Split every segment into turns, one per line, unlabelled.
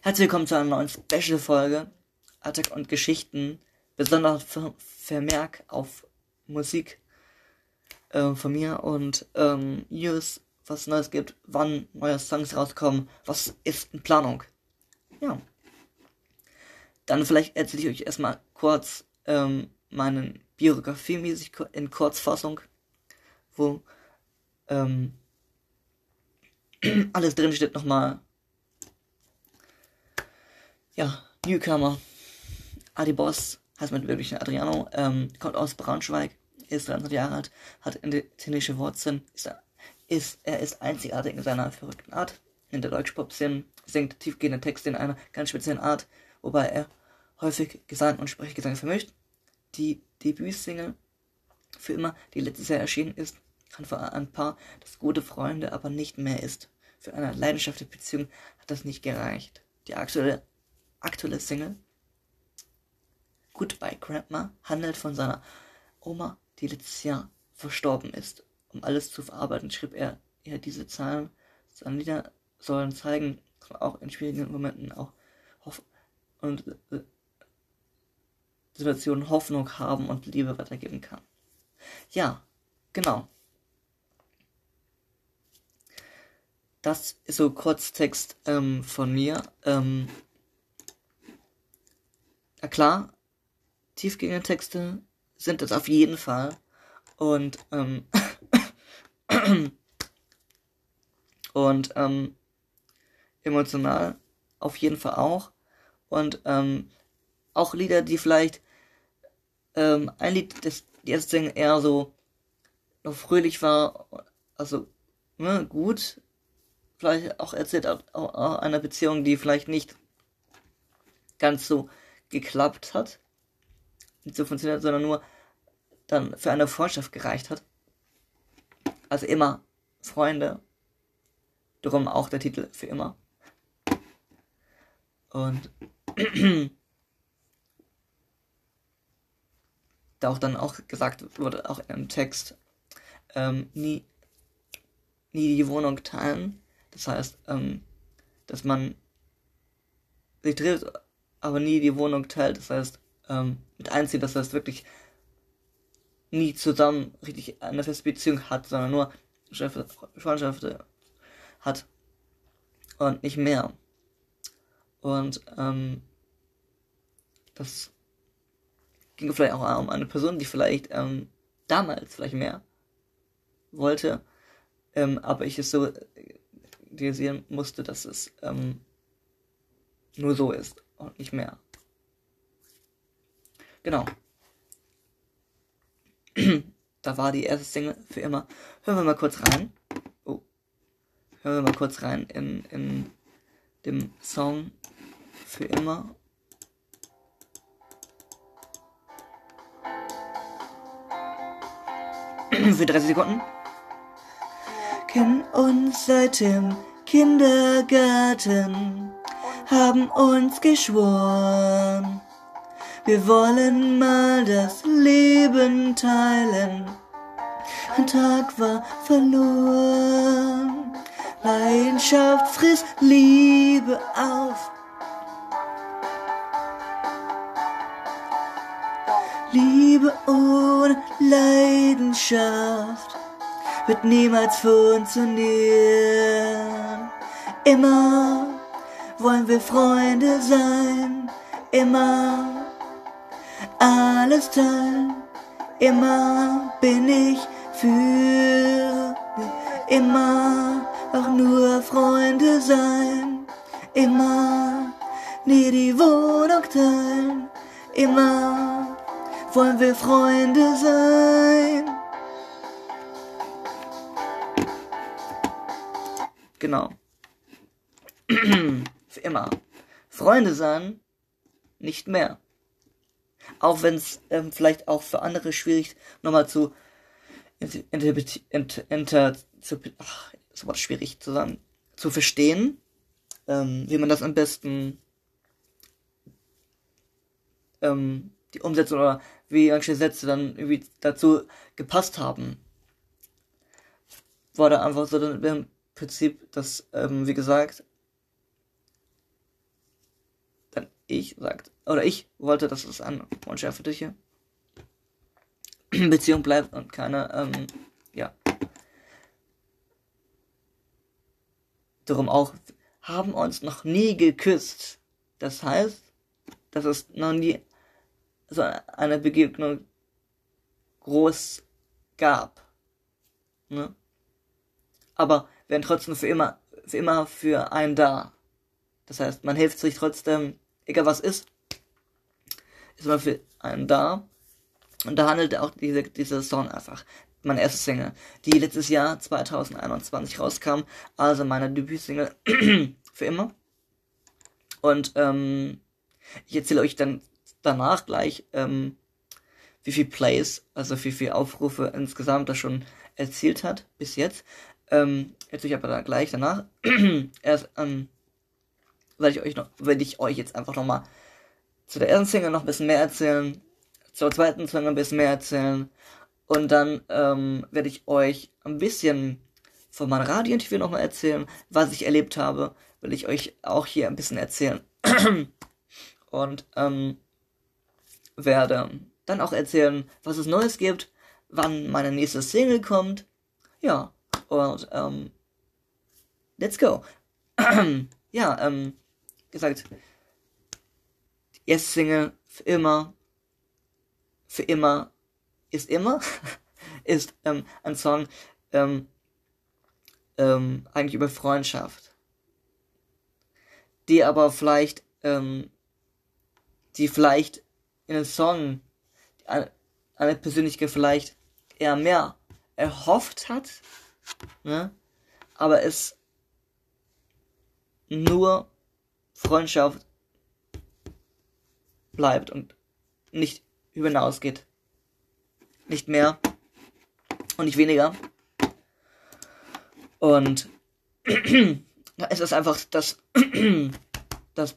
Herzlich willkommen zu einer neuen Special-Folge Attack und Geschichten. Besonders Ver Vermerk auf Musik äh, von mir und ähm, News, was Neues gibt, wann neue Songs rauskommen, was ist in Planung. Ja. Dann vielleicht erzähle ich euch erstmal kurz ähm, meinen Biografie-mäßig in Kurzfassung, wo ähm, alles drin steht nochmal ja, Newcomer. Adi Boss heißt mit wirklich Adriano, ähm, kommt aus Braunschweig, ist 23 Jahre alt, hat italienische Wurzeln, ist, ist, er ist einzigartig in seiner verrückten Art. In der Deutschpop-Szene singt tiefgehende Texte in einer ganz speziellen Art, wobei er häufig Gesang und Sprechgesang vermischt. Die Debütsingle für immer, die letztes Jahr erschienen ist, kann für ein Paar, das gute Freunde aber nicht mehr ist. Für eine leidenschaftliche Beziehung hat das nicht gereicht. Die aktuelle aktuelle Single Goodbye Grandma handelt von seiner Oma, die letztes Jahr verstorben ist. Um alles zu verarbeiten, schrieb er ihr diese Zahlen. Seine Lieder sollen zeigen, dass man auch in schwierigen Momenten auch Hoff und äh, Situationen Hoffnung haben und Liebe weitergeben kann. Ja, genau. Das ist so Kurztext ähm, von mir. Ähm, ja klar, tiefgehende Texte sind es auf jeden Fall. Und, ähm, und, ähm, emotional auf jeden Fall auch. Und, ähm, auch Lieder, die vielleicht, ähm, ein Lied, das Single eher so noch fröhlich war, also, ne, gut, vielleicht auch erzählt auch einer Beziehung, die vielleicht nicht ganz so geklappt hat, nicht so funktioniert, sondern nur dann für eine Freundschaft gereicht hat. Also immer Freunde. Darum auch der Titel für immer. Und da auch dann auch gesagt wurde, auch im Text, ähm, nie, nie die Wohnung teilen. Das heißt, ähm, dass man sich trifft aber nie die Wohnung teilt. Das heißt, ähm, mit einzieht, das heißt wirklich nie zusammen richtig eine feste Beziehung hat, sondern nur Freundschaften hat und nicht mehr. Und ähm, das ging vielleicht auch um eine Person, die vielleicht ähm, damals vielleicht mehr wollte, ähm, aber ich es so realisieren musste, dass es ähm, nur so ist und nicht mehr. Genau. da war die erste Single für immer. Hören wir mal kurz rein. Oh. Hören wir mal kurz rein in, in dem Song für immer. für 30 Sekunden. Kennen uns seit dem Kindergarten haben uns geschworen, wir wollen mal das Leben teilen. Ein Tag war verloren, Leidenschaft frisst Liebe auf. Liebe ohne Leidenschaft wird niemals funktionieren. Immer wollen wir Freunde sein, immer. Alles teilen, immer bin ich für, immer. Auch nur Freunde sein, immer. Nie die Wohnung teilen, immer. Wollen wir Freunde sein. Genau. Immer. Freunde sein, nicht mehr. Auch wenn es ähm, vielleicht auch für andere schwierig nochmal zu inter, inter, inter zu, ach, ist aber schwierig zu sagen, zu verstehen, ähm, wie man das am besten ähm, die Umsetzung oder wie manche Sätze dann irgendwie dazu gepasst haben. War da einfach so im Prinzip, dass, ähm, wie gesagt, ich sagt, oder ich wollte, dass es eine freundschaftliche Beziehung bleibt und keine, ähm, ja. Darum auch, haben uns noch nie geküsst. Das heißt, dass es noch nie so eine Begegnung groß gab. Ne? Aber werden trotzdem für immer, für immer für einen da. Das heißt, man hilft sich trotzdem, egal was ist, ist immer für einen da. Und da handelt auch diese, diese Song einfach. Meine erste Single, die letztes Jahr 2021 rauskam, also meine Debütsingle für immer. Und ähm, ich erzähle euch dann danach gleich, ähm, wie viel Plays, also wie viel Aufrufe insgesamt das schon erzielt hat bis jetzt. Ähm, erzähle ich aber dann gleich danach. Erst ähm, werde ich euch noch, werde ich euch jetzt einfach nochmal zu der ersten Single noch ein bisschen mehr erzählen, zur zweiten Single ein bisschen mehr erzählen und dann ähm, werde ich euch ein bisschen von meinem Radiointerview nochmal erzählen, was ich erlebt habe, will ich euch auch hier ein bisschen erzählen. und ähm, werde dann auch erzählen, was es Neues gibt, wann meine nächste Single kommt. Ja, und ähm, let's go. ja, ähm, gesagt, die erste Single für immer, für immer ist immer, ist ähm, ein Song ähm, ähm, eigentlich über Freundschaft, die aber vielleicht, ähm, die vielleicht in einem Song eine, eine Persönlichkeit vielleicht eher mehr erhofft hat, ne? aber es nur Freundschaft bleibt und nicht hinausgeht. Nicht mehr und nicht weniger. Und es ist einfach das, das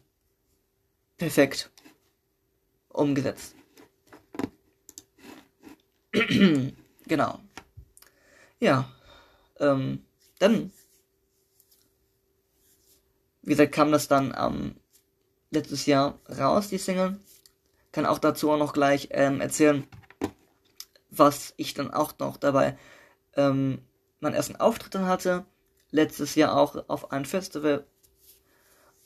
perfekt umgesetzt. genau. Ja. Ähm, dann wie gesagt, kam das dann ähm, letztes Jahr raus, die Single. Kann auch dazu auch noch gleich ähm, erzählen, was ich dann auch noch dabei ähm, meinen ersten Auftritt dann hatte. Letztes Jahr auch auf einem Festival.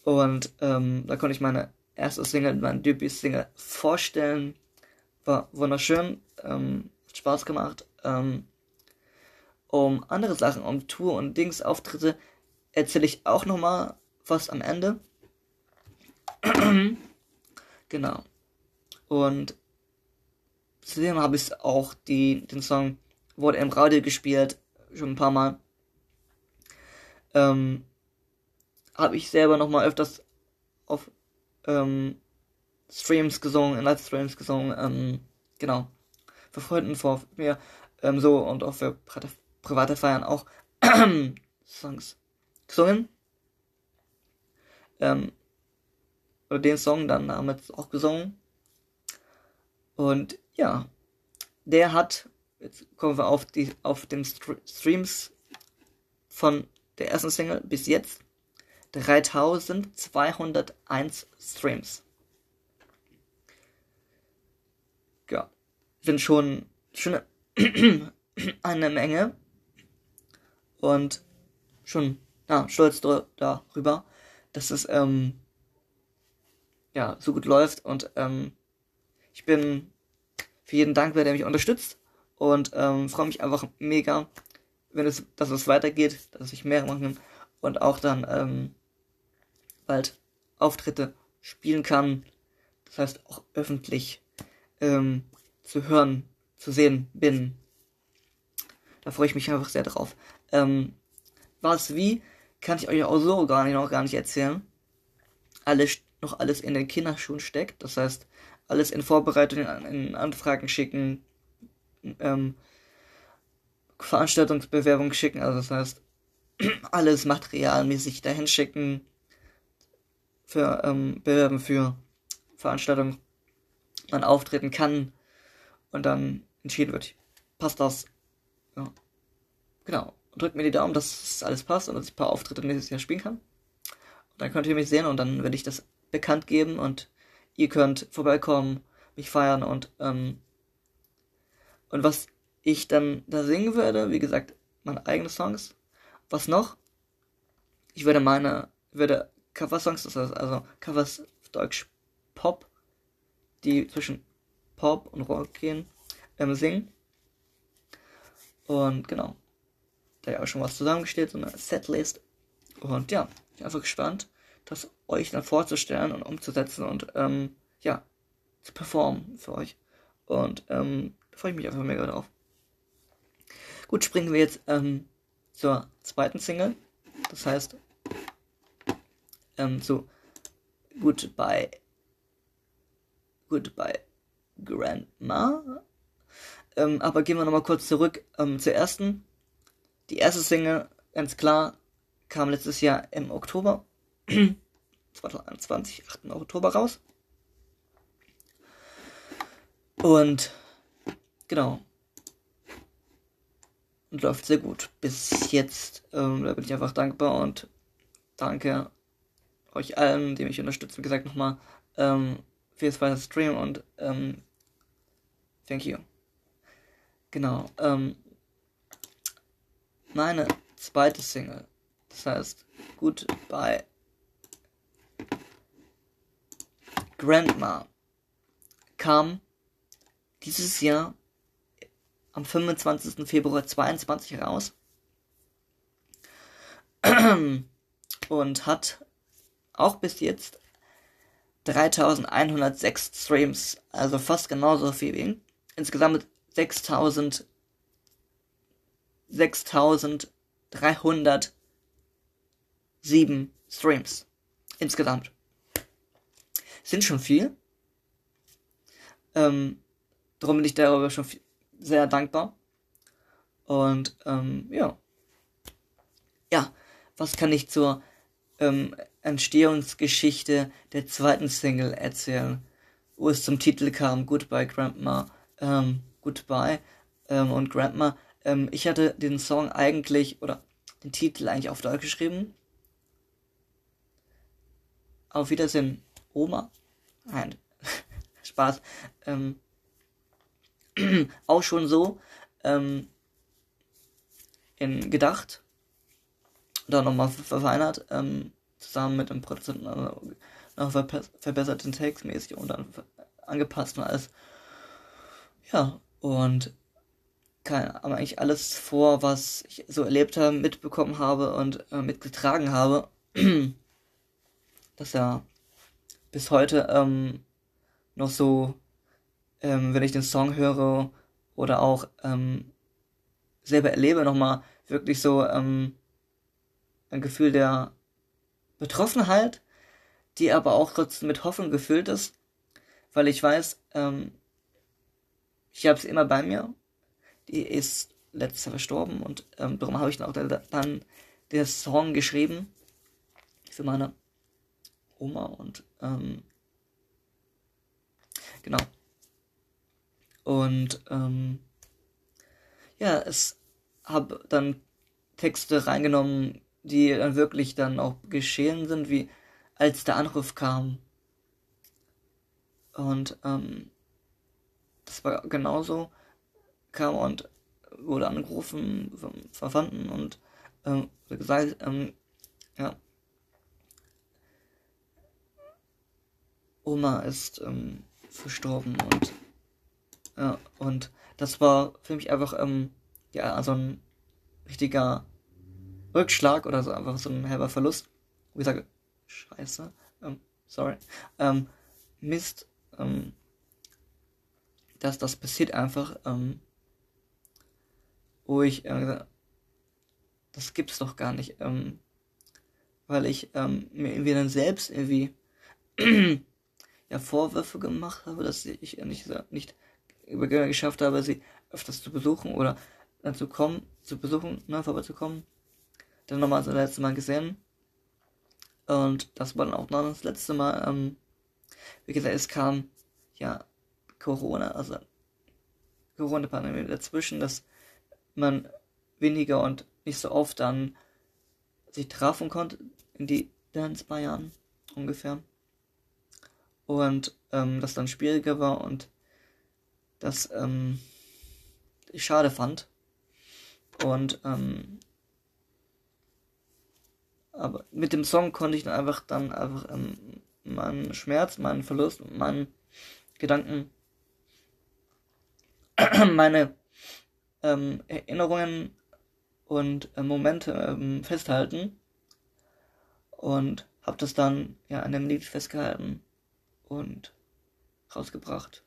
Und ähm, da konnte ich meine erste Single, mein Debüt-Single vorstellen. War wunderschön, ähm, hat Spaß gemacht. Ähm, um andere Sachen, um Tour und Dings, Auftritte, erzähle ich auch nochmal fast am Ende. genau. Und zudem habe ich auch die, den Song wurde im Radio gespielt, schon ein paar Mal. Ähm, habe ich selber noch mal öfters auf ähm, Streams gesungen, in Livestreams gesungen, ähm, genau. Für Freunden vor mir, ähm, so und auch für private Feiern auch Songs gesungen ähm, oder den Song dann damit auch gesungen. Und ja, der hat, jetzt kommen wir auf die, auf den Streams von der ersten Single bis jetzt 3201 Streams. Ja, sind schon, schon eine Menge und schon ja, stolz darüber dass es ähm, ja so gut läuft und ähm, ich bin für jeden dankbar, der mich unterstützt und ähm, freue mich einfach mega, wenn es, dass es weitergeht, dass ich mehr machen und auch dann ähm, bald Auftritte spielen kann. Das heißt auch öffentlich ähm, zu hören, zu sehen bin. Da freue ich mich einfach sehr drauf. Ähm, was wie kann ich euch auch so gar nicht noch gar nicht erzählen. Alles noch alles in den Kinderschuhen steckt. Das heißt, alles in Vorbereitung, in Anfragen schicken, ähm, Veranstaltungsbewerbung schicken. Also das heißt, alles materialmäßig dahin schicken für ähm, Bewerben für Veranstaltungen man auftreten kann und dann entschieden wird, passt das. Ja. Genau drückt mir die Daumen, dass alles passt und dass ich ein paar Auftritte nächstes Jahr spielen kann. Und dann könnt ihr mich sehen und dann werde ich das bekannt geben und ihr könnt vorbeikommen, mich feiern und, ähm, und was ich dann da singen würde, wie gesagt, meine eigenen Songs. Was noch? Ich würde meine, würde Cover-Songs, das heißt also Covers auf Deutsch Pop, die zwischen Pop und Rock gehen, ähm, singen. Und genau. Da ja auch schon was zusammengestellt, so eine Setlist. Und ja, ich bin einfach gespannt, das euch dann vorzustellen und umzusetzen und ähm, ja, zu performen für euch. Und ähm, da freue ich mich einfach mega drauf. Gut, springen wir jetzt ähm, zur zweiten Single. Das heißt, ähm, zu Goodbye. Goodbye Grandma. Ähm, aber gehen wir nochmal kurz zurück ähm, zur ersten. Die erste Single, ganz klar, kam letztes Jahr im Oktober 2021, 8. Oktober raus. Und genau. Und läuft sehr gut. Bis jetzt. Ähm, da bin ich einfach dankbar und danke euch allen, die mich unterstützen. Wie gesagt, nochmal ähm, fürs weitere Stream und ähm, thank you. Genau. Ähm, meine zweite Single, das heißt Goodbye Grandma, kam dieses Jahr am 25. Februar 22 raus und hat auch bis jetzt 3106 Streams, also fast genauso viel wie. Insgesamt 6000 6307 Streams insgesamt. Sind schon viel. Ähm, darum bin ich darüber schon viel, sehr dankbar. Und ähm, ja. Ja, was kann ich zur ähm, Entstehungsgeschichte der zweiten Single erzählen, wo es zum Titel kam, Goodbye Grandma, ähm, Goodbye ähm, und Grandma. Ähm, ich hatte den Song eigentlich, oder den Titel eigentlich auf Deutsch geschrieben. Auf Wiedersehen, Oma. Nein, Spaß. Ähm, auch schon so ähm, in gedacht da nochmal verfeinert, ähm, zusammen mit dem Produzenten also noch verbessert den Text mäßig und dann angepasst und alles. Ja, und eigentlich alles vor, was ich so erlebt habe, mitbekommen habe und äh, mitgetragen habe, dass er bis heute ähm, noch so, ähm, wenn ich den Song höre oder auch ähm, selber erlebe, nochmal wirklich so ähm, ein Gefühl der Betroffenheit, die aber auch trotzdem mit Hoffnung gefüllt ist, weil ich weiß, ähm, ich habe sie immer bei mir. Die ist letztes Jahr verstorben und ähm, darum habe ich dann auch dann den Song geschrieben für meine Oma und ähm, genau. Und ähm, ja, es habe dann Texte reingenommen, die dann wirklich dann auch geschehen sind, wie als der Anruf kam. Und ähm, das war genauso, kam und wurde angerufen vom Verwandten und ähm, gesagt, ähm, ja, Oma ist ähm, verstorben und ja, und das war für mich einfach ähm, ja so ein richtiger Rückschlag oder so einfach so ein halber Verlust, wo ich sage, scheiße, ähm, sorry, ähm, Mist, ähm, dass das passiert einfach, ähm, wo ich äh, das gibt's doch gar nicht, ähm, weil ich ähm, mir irgendwie dann selbst irgendwie ja Vorwürfe gemacht habe, dass ich nicht, nicht geschafft habe, sie öfters zu besuchen oder zu kommen, zu besuchen, ne, vorbeizukommen dann nochmal das letzte Mal gesehen. Und das war dann auch noch das letzte Mal. Ähm, wie gesagt, es kam ja Corona, also Corona-Pandemie dazwischen, dass man weniger und nicht so oft dann sich trafen konnte in die dann zwei Jahren ungefähr. und ähm, das dann schwieriger war und das ähm, ich schade fand. Und ähm, aber mit dem Song konnte ich dann einfach dann einfach ähm, meinen Schmerz, meinen Verlust, meinen Gedanken, meine ähm, Erinnerungen und äh, Momente ähm, festhalten und habe das dann ja an dem Lied festgehalten und rausgebracht.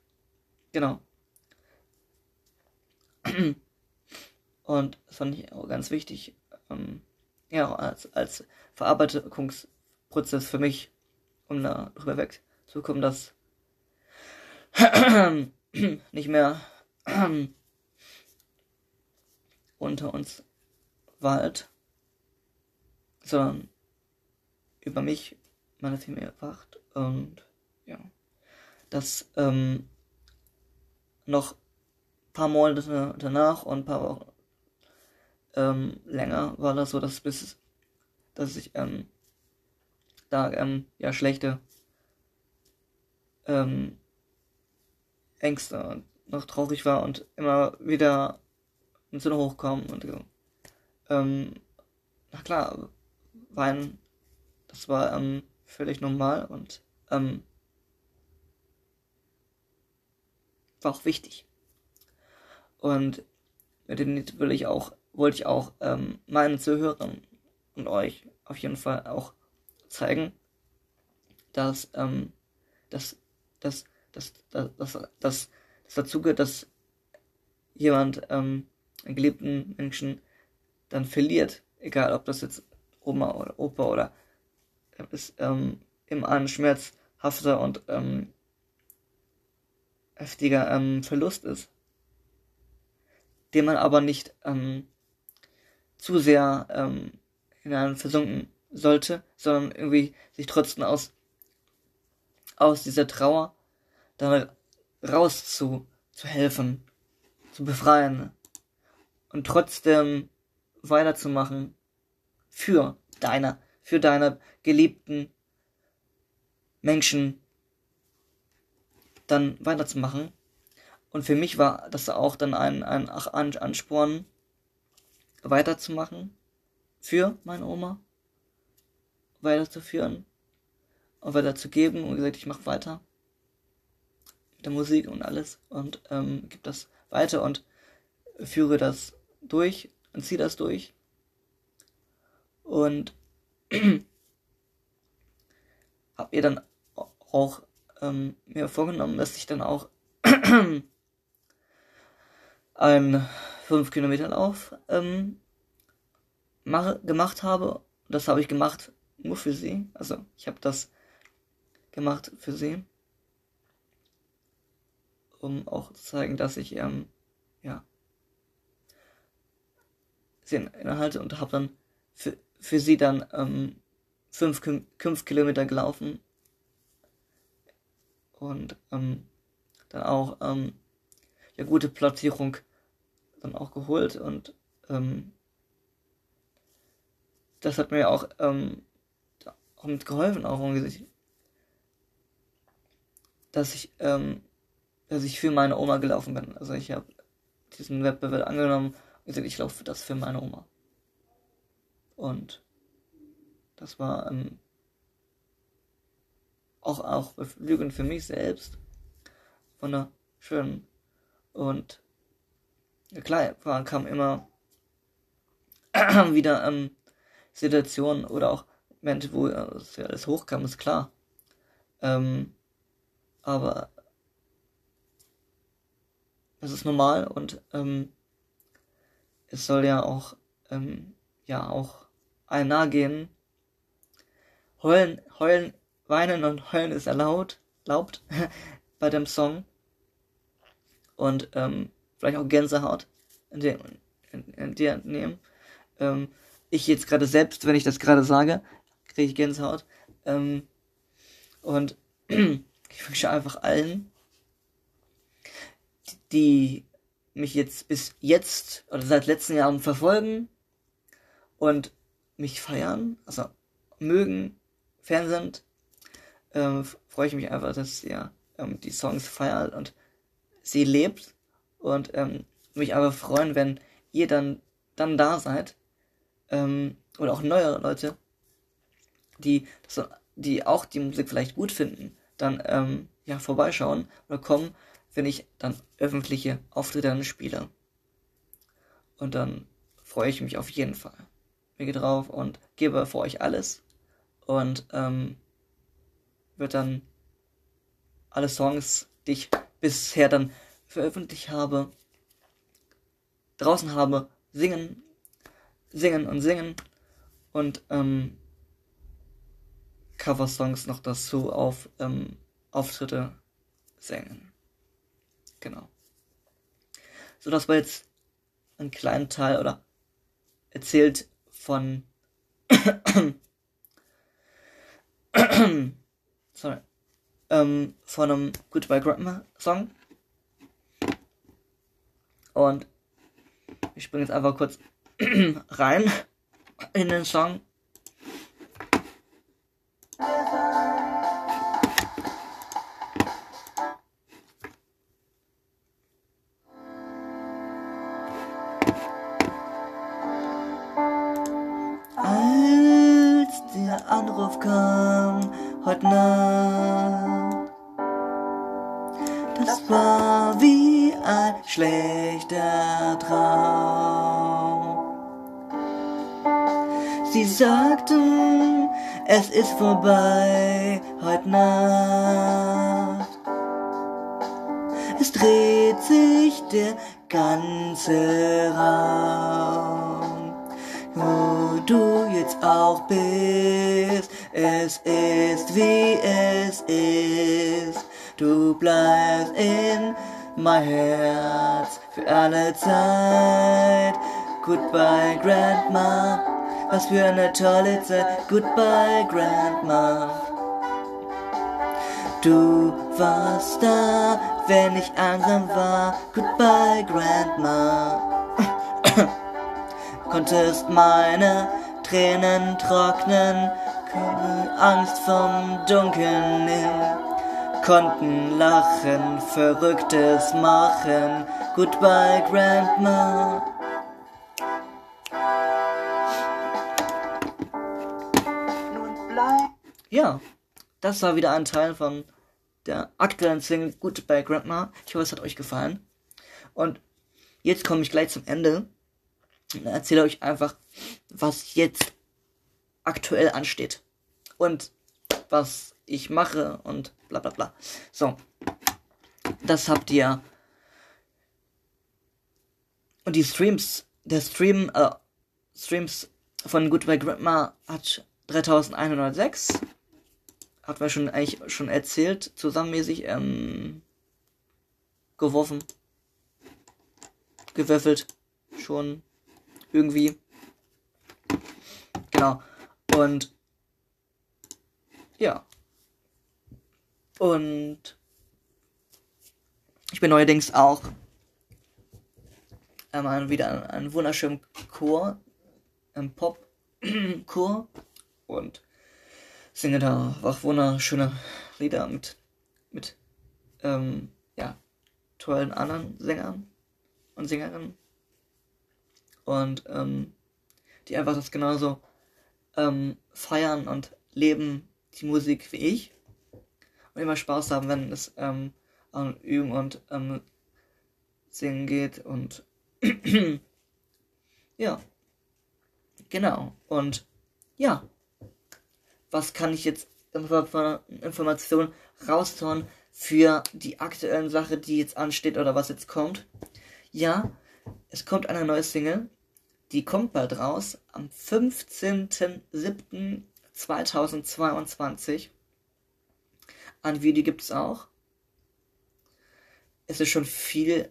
Genau. Und das fand ich auch ganz wichtig, ähm, ja, als, als Verarbeitungsprozess für mich, um da drüber wegzukommen, dass nicht mehr unter uns wald, sondern über mich, meine Familie wacht und ja, dass ähm, noch paar Monate danach und ein paar Wochen ähm, länger war das so, dass bis dass ich ähm, da ähm, ja schlechte ähm, Ängste noch traurig war und immer wieder ins Sinne hochkommen und ähm, na klar, weinen, das war ähm, völlig normal und ähm, war auch wichtig. Und mit dem Lied will ich auch, wollte ich auch ähm, meinen Zuhörern und euch auf jeden Fall auch zeigen, dass, ähm, dass, dass, dass, dass, dass, dass, dass dazu gehört, dass jemand ähm, einen geliebten Menschen dann verliert, egal ob das jetzt Oma oder Opa oder ist ähm, immer ein schmerzhafter und ähm, heftiger ähm, Verlust ist den man aber nicht ähm, zu sehr ähm, hinein versunken sollte, sondern irgendwie sich trotzdem aus, aus dieser Trauer dann raus zu, zu helfen, zu befreien und trotzdem weiterzumachen für deine, für deine geliebten Menschen dann weiterzumachen. Und für mich war das auch dann ein, ein Ansporn, weiterzumachen für meine Oma, weiterzuführen und weiterzugeben. Und gesagt, ich mache weiter mit der Musik und alles und ähm, gebe das weiter und führe das durch und ziehe das durch. Und habe ihr dann auch ähm, mir vorgenommen, dass ich dann auch einen 5 Kilometer Lauf ähm, mache, gemacht habe. Das habe ich gemacht nur für sie. Also ich habe das gemacht für sie. Um auch zu zeigen, dass ich ähm, ja inhalte und habe dann für, für sie dann ähm, 5 fünf Kilometer gelaufen und ähm, dann auch ähm, ja gute Platzierung dann auch geholt und ähm, das hat mir auch, ähm, mit geholfen, auch dass ich, ähm, dass ich für meine Oma gelaufen bin. Also ich habe diesen Wettbewerb angenommen gesagt, ich laufe das für meine Oma. Und das war ähm, auch, auch beflügelnd für mich selbst. Wunderschön. Und ja klar, kam immer wieder ähm, Situationen oder auch Momente, wo äh, alles hochkam, ist klar. Ähm, aber das ist normal und ähm, es soll ja auch ähm, ja auch ein nahe gehen. Heulen, heulen, weinen und heulen ist erlaubt, erlaubt bei dem Song. Und ähm, vielleicht auch Gänsehaut in dir, in, in dir nehmen. Ähm, ich jetzt gerade selbst, wenn ich das gerade sage, kriege ich Gänsehaut. Ähm, und ich wünsche einfach allen, die mich jetzt bis jetzt oder seit letzten Jahren verfolgen und mich feiern, also mögen, Fan sind, ähm, freue ich mich einfach, dass ihr ähm, die Songs feiert und sie lebt und ähm, mich aber freuen, wenn ihr dann dann da seid ähm, oder auch neue Leute, die die auch die Musik vielleicht gut finden, dann ähm, ja vorbeischauen oder kommen, wenn ich dann öffentliche Auftritte dann spiele. Und dann freue ich mich auf jeden Fall. Mir drauf und gebe für euch alles und ähm, wird dann alle Songs, die ich bisher dann veröffentlicht habe, draußen habe, singen, singen und singen und ähm, Coversongs noch dazu auf ähm, Auftritte singen. Genau. So, das war jetzt ein kleiner Teil oder erzählt von sorry. Ähm, von einem Goodbye Grandma Song. Und ich springe jetzt einfach kurz rein in den Song Nacht. Das war wie ein schlechter Traum. Sie sagten, es ist vorbei heute Nacht. Es dreht sich der ganze Raum, wie es ist. Du bleibst in mein Herz für alle Zeit. Goodbye, Grandma. Was für eine tolle Zeit. Goodbye, Grandma. Du warst da, wenn ich einsam war. Goodbye, Grandma. Konntest meine Tränen trocknen, Angst vom Dunkeln nehmen, konnten lachen, Verrücktes machen. Goodbye, Grandma. Ja, das war wieder ein Teil von der aktuellen Single Goodbye Grandma. Ich hoffe, es hat euch gefallen. Und jetzt komme ich gleich zum Ende und erzähle euch einfach, was jetzt aktuell ansteht. Und was ich mache und bla bla bla. So. Das habt ihr. Und die Streams, der Stream, äh, Streams von Goodbye Grandma hat 3106. Hat man schon eigentlich schon erzählt, zusammenmäßig, ähm, geworfen. Gewürfelt. Schon irgendwie. Genau. Und ja. Und ich bin neuerdings auch ähm, wieder an einem wunderschönen Chor, im Pop-Chor und singe da auch wunderschöne Lieder mit, mit ähm, ja, tollen anderen Sängern und Sängerinnen und ähm, die einfach das genauso ähm, feiern und leben die Musik wie ich. Und immer Spaß haben, wenn es ähm, an Üben und ähm, Singen geht und ja, genau. Und ja, was kann ich jetzt von Informationen raushauen für die aktuellen Sache, die jetzt ansteht oder was jetzt kommt? Ja, es kommt eine neue Single die kommt bald raus, am 15.07.2022. Ein Video gibt es auch. Es ist schon viel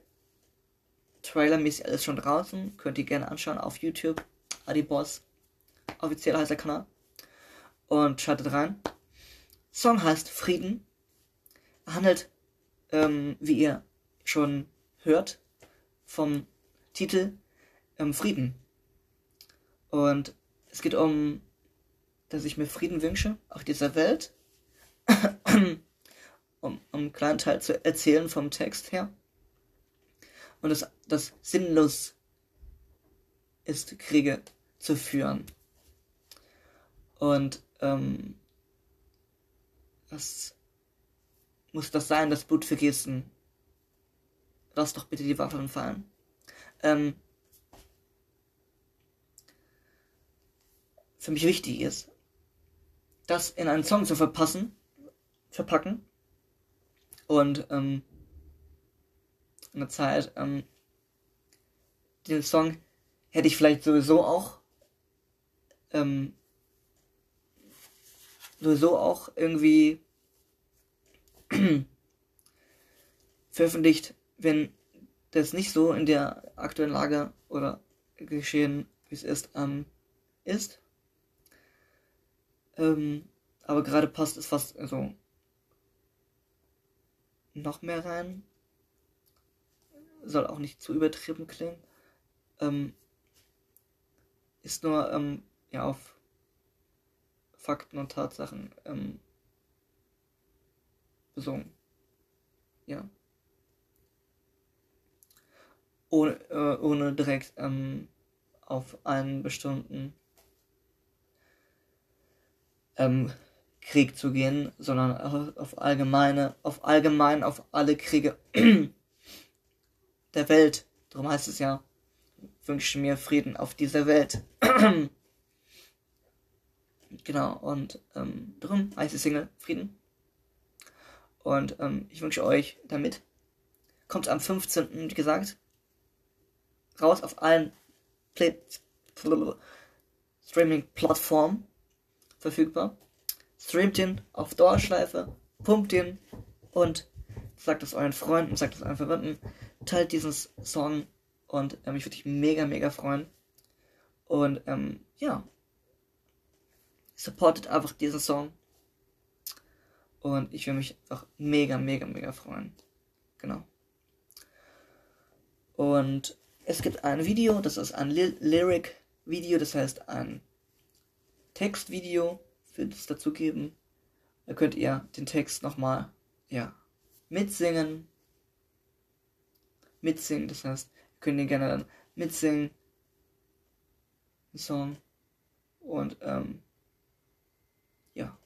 trailermäßig alles schon draußen. Könnt ihr gerne anschauen auf YouTube. Adiboss. Offiziell heißt der Kanal. Und schaltet rein. Song heißt Frieden. Handelt, ähm, wie ihr schon hört, vom Titel ähm, Frieden. Und es geht um, dass ich mir Frieden wünsche auf dieser Welt um, um einen kleinen Teil zu erzählen vom Text her. Und das, das sinnlos ist, Kriege zu führen. Und ähm, was muss das sein, das Blut vergießen? Lass doch bitte die Waffen fallen. Ähm, für mich wichtig ist, das in einen Song zu verpassen, verpacken und ähm, eine Zeit, ähm, den Song hätte ich vielleicht sowieso auch ähm, sowieso auch irgendwie veröffentlicht, wenn das nicht so in der aktuellen Lage oder geschehen, wie es ist, ähm, ist. Ähm, aber gerade passt es fast also noch mehr rein. Soll auch nicht zu übertrieben klingen. Ähm, ist nur ähm, ja auf Fakten und Tatsachen ähm, besungen. Ja. Ohne, äh, ohne direkt ähm, auf einen bestimmten ähm, Krieg zu gehen, sondern auf allgemeine, auf allgemein, auf alle Kriege der Welt. Darum heißt es ja, wünsche mir Frieden auf dieser Welt. genau, und ähm, darum heißt die Single Frieden. Und ähm, ich wünsche euch damit, kommt am 15. wie gesagt, raus auf allen Streaming-Plattformen verfügbar. Streamt ihn auf Dauerschleife, pumpt ihn und sagt es euren Freunden, sagt es euren Verwandten, teilt diesen Song und ähm, ich würde mich mega, mega freuen. Und ähm, ja, supportet einfach diesen Song. Und ich würde mich einfach mega, mega, mega freuen. Genau. Und es gibt ein Video, das ist ein Lyric-Video, das heißt ein Textvideo wird es dazu geben. Da könnt ihr den Text nochmal, ja, mitsingen. Mitsingen, das heißt, könnt ihr gerne dann mitsingen. Den Song. Und, ähm, ja.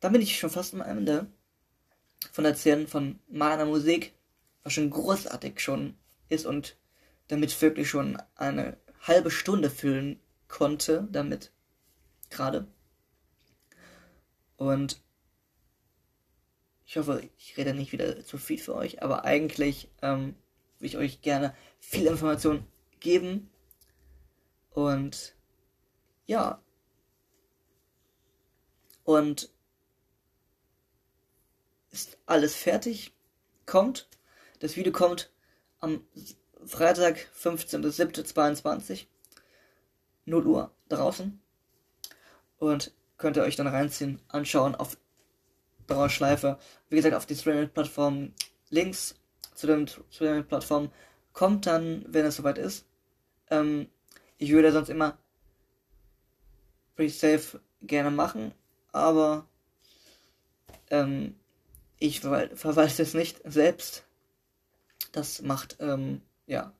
Dann bin ich schon fast am Ende von Erzählen von meiner Musik, was schon großartig schon ist und damit wirklich schon eine halbe Stunde füllen konnte damit. Gerade. Und ich hoffe, ich rede nicht wieder zu viel für euch, aber eigentlich ähm, will ich euch gerne viel Information geben. Und ja. Und ist alles fertig? Kommt. Das Video kommt am Freitag, 15.07.22. 0 Uhr draußen. Und könnt ihr euch dann reinziehen, anschauen auf Dauerschleife. Wie gesagt, auf die Streaming-Plattform. Links zu den Streaming-Plattformen kommt dann, wenn es soweit ist. Ähm, ich würde sonst immer Pre-Save gerne machen, aber ähm, ich verwalte es nicht selbst. Das macht, ähm, ja,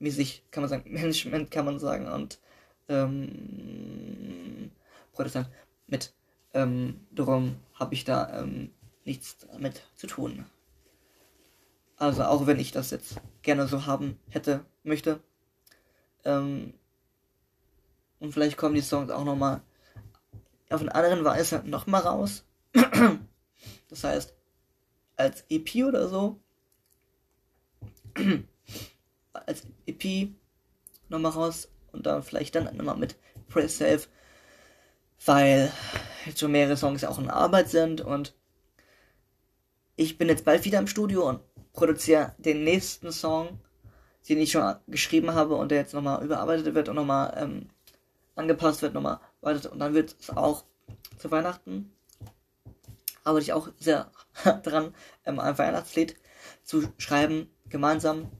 mäßig, kann man sagen, Management kann man sagen und ähm, Protestant mit. Ähm, darum habe ich da ähm, nichts damit zu tun. Also auch wenn ich das jetzt gerne so haben hätte, möchte. Ähm, und vielleicht kommen die Songs auch nochmal auf eine andere Weise nochmal raus. das heißt, als EP oder so. Als EP nochmal raus und dann vielleicht dann nochmal mit Press Save, weil jetzt schon mehrere Songs auch in Arbeit sind und ich bin jetzt bald wieder im Studio und produziere den nächsten Song, den ich schon geschrieben habe und der jetzt nochmal überarbeitet wird und nochmal ähm, angepasst wird, nochmal weiter und dann wird es auch zu Weihnachten. Arbeite ich auch sehr dran, ähm, ein Weihnachtslied zu schreiben, gemeinsam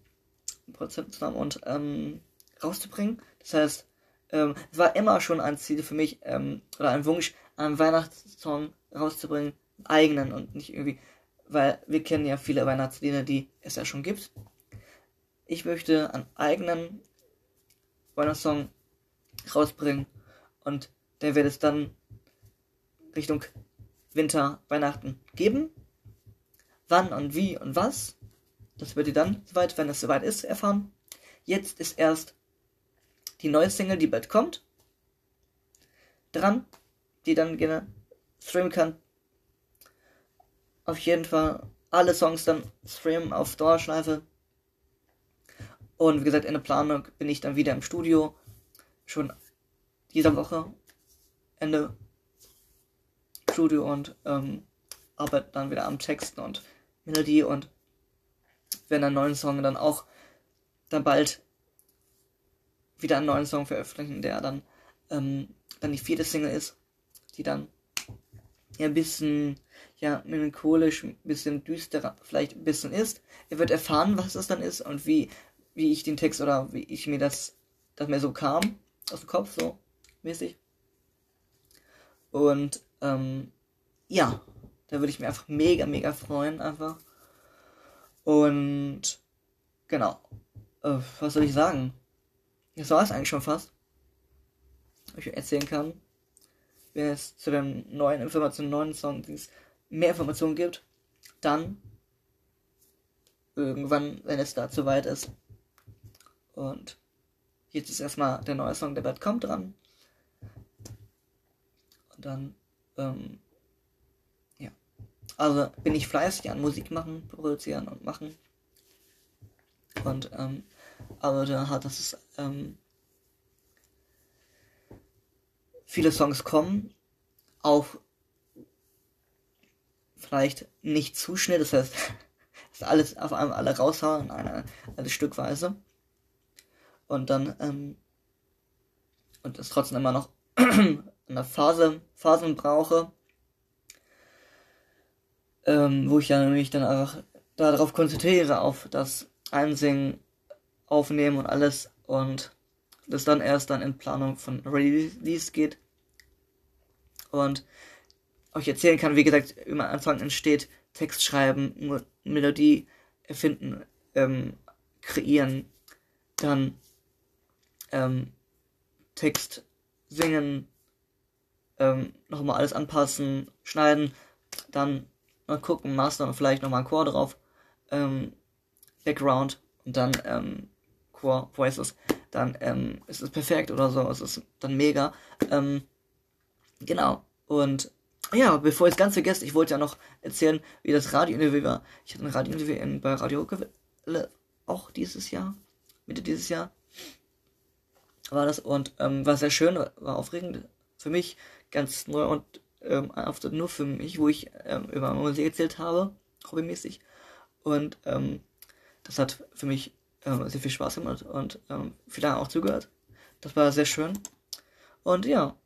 zusammen und ähm, rauszubringen. Das heißt, ähm, es war immer schon ein Ziel für mich ähm, oder ein Wunsch, einen Weihnachtssong rauszubringen, eigenen und nicht irgendwie, weil wir kennen ja viele Weihnachtslieder, die es ja schon gibt. Ich möchte einen eigenen Weihnachtssong rausbringen und der wird es dann Richtung Winter, Weihnachten geben. Wann und wie und was, das werdet ihr dann soweit, wenn es soweit ist, erfahren. Jetzt ist erst die neue Single, die bald kommt, dran, die dann gerne streamen kann. Auf jeden Fall alle Songs dann streamen auf Dauerschleife. Und wie gesagt, in der Planung bin ich dann wieder im Studio. Schon dieser Woche. Ende Studio und ähm, arbeite dann wieder am Texten und Melodie und wenn einen neuen Song dann auch dann bald wieder einen neuen Song veröffentlichen, der dann ähm, dann die vierte Single ist, die dann ja ein bisschen ja melancholisch, ein bisschen düsterer vielleicht ein bisschen ist. Ihr wird erfahren, was das dann ist und wie wie ich den Text oder wie ich mir das das mir so kam aus dem Kopf so mäßig. Und ähm, ja, da würde ich mich einfach mega, mega freuen, einfach. Und genau. Äh, was soll ich sagen? Das war es eigentlich schon fast. Was ich erzählen kann. Wenn es zu den neuen Informationen, neuen Songs mehr Informationen gibt, dann irgendwann, wenn es dazu weit ist. Und jetzt ist erstmal der neue Song, der bald kommt, dran. Und dann, ähm. Also bin ich fleißig an Musik machen, produzieren und machen. Und, ähm, aber da hat das, ähm, viele Songs kommen, auch vielleicht nicht zu schnell, das heißt, das alles auf einmal alle raushauen, eine, eine Stückweise. Und dann, ähm, und es trotzdem immer noch eine Phase, Phasen brauche, ähm, wo ich ja mich dann einfach darauf konzentriere, auf das Einsingen, Aufnehmen und alles und das dann erst dann in Planung von Release geht. Und euch erzählen kann, wie gesagt, immer Anfang entsteht, Text schreiben, Melodie erfinden, ähm, kreieren, dann ähm, Text singen, ähm, nochmal alles anpassen, schneiden, dann mal gucken, Master und vielleicht nochmal Chor drauf, ähm, Background und dann ähm, Chor Voices, dann ähm, ist es perfekt oder so, es ist dann mega. Ähm, genau. Und ja, bevor ich es ganz vergesse, ich wollte ja noch erzählen, wie das Radiointerview war. Ich hatte ein Radiointerview in, bei Radio auch dieses Jahr, Mitte dieses Jahr war das und ähm, war sehr schön, war aufregend für mich, ganz neu und ähm, nur für mich, wo ich ähm, über Musik erzählt habe, hobbymäßig. Und ähm, das hat für mich ähm, sehr viel Spaß gemacht und ähm, viele auch zugehört. Das war sehr schön. Und ja,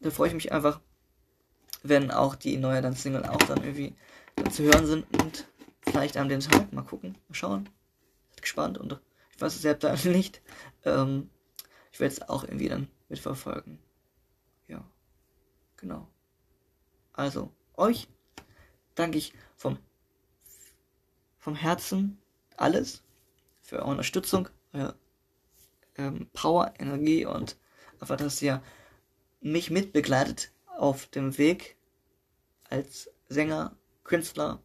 da freue ich mich einfach, wenn auch die neue dann Single auch dann irgendwie dann zu hören sind und vielleicht an den Tag mal gucken, mal schauen. Bin gespannt und ich weiß es selbst nicht. Ähm, ich werde es auch irgendwie dann mitverfolgen. Ja, genau. Also, euch danke ich vom, vom Herzen alles für eure Unterstützung, eure ähm, Power, Energie und einfach, dass ihr mich mitbegleitet auf dem Weg als Sänger, Künstler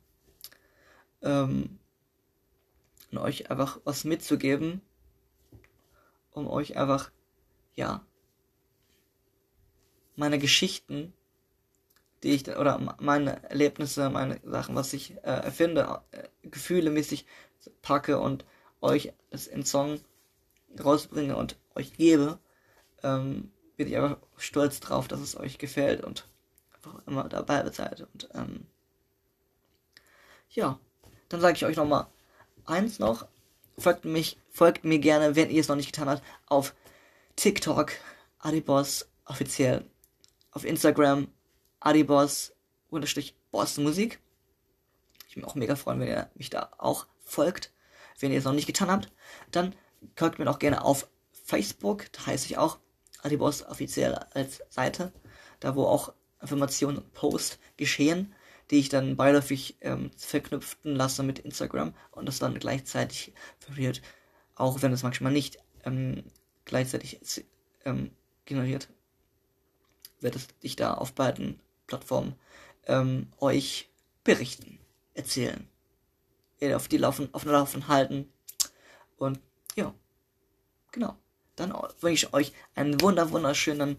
ähm, und euch einfach was mitzugeben, um euch einfach, ja, meine Geschichten, die ich, oder meine Erlebnisse, meine Sachen, was ich äh, erfinde, äh, Gefühle mäßig packe und euch es in Song rausbringe und euch gebe, ähm, bin ich einfach stolz drauf, dass es euch gefällt und einfach immer dabei seid. Und ähm, ja, dann sage ich euch nochmal eins noch. Folgt mich, folgt mir gerne, wenn ihr es noch nicht getan habt, auf TikTok, Adibos offiziell, auf Instagram, Adibos unterstrich Boss Musik. Ich bin auch mega freuen, wenn ihr mich da auch folgt. Wenn ihr es noch nicht getan habt, dann folgt mir auch gerne auf Facebook, da heiße ich auch Adibos offiziell als Seite, da wo auch Informationen und Posts geschehen, die ich dann beiläufig ähm, verknüpften lasse mit Instagram und das dann gleichzeitig verliert, auch wenn es manchmal nicht ähm, gleichzeitig ähm, generiert, werde ich da auf beiden Plattformen ähm, euch berichten, erzählen, auf die Laufen, auf den Laufen halten und ja, genau. Dann wünsche ich euch einen wunder wunderschönen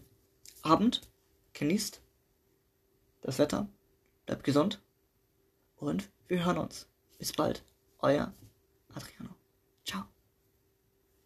Abend. Genießt das Wetter, bleibt gesund und wir hören uns. Bis bald, euer Adriano. Ciao.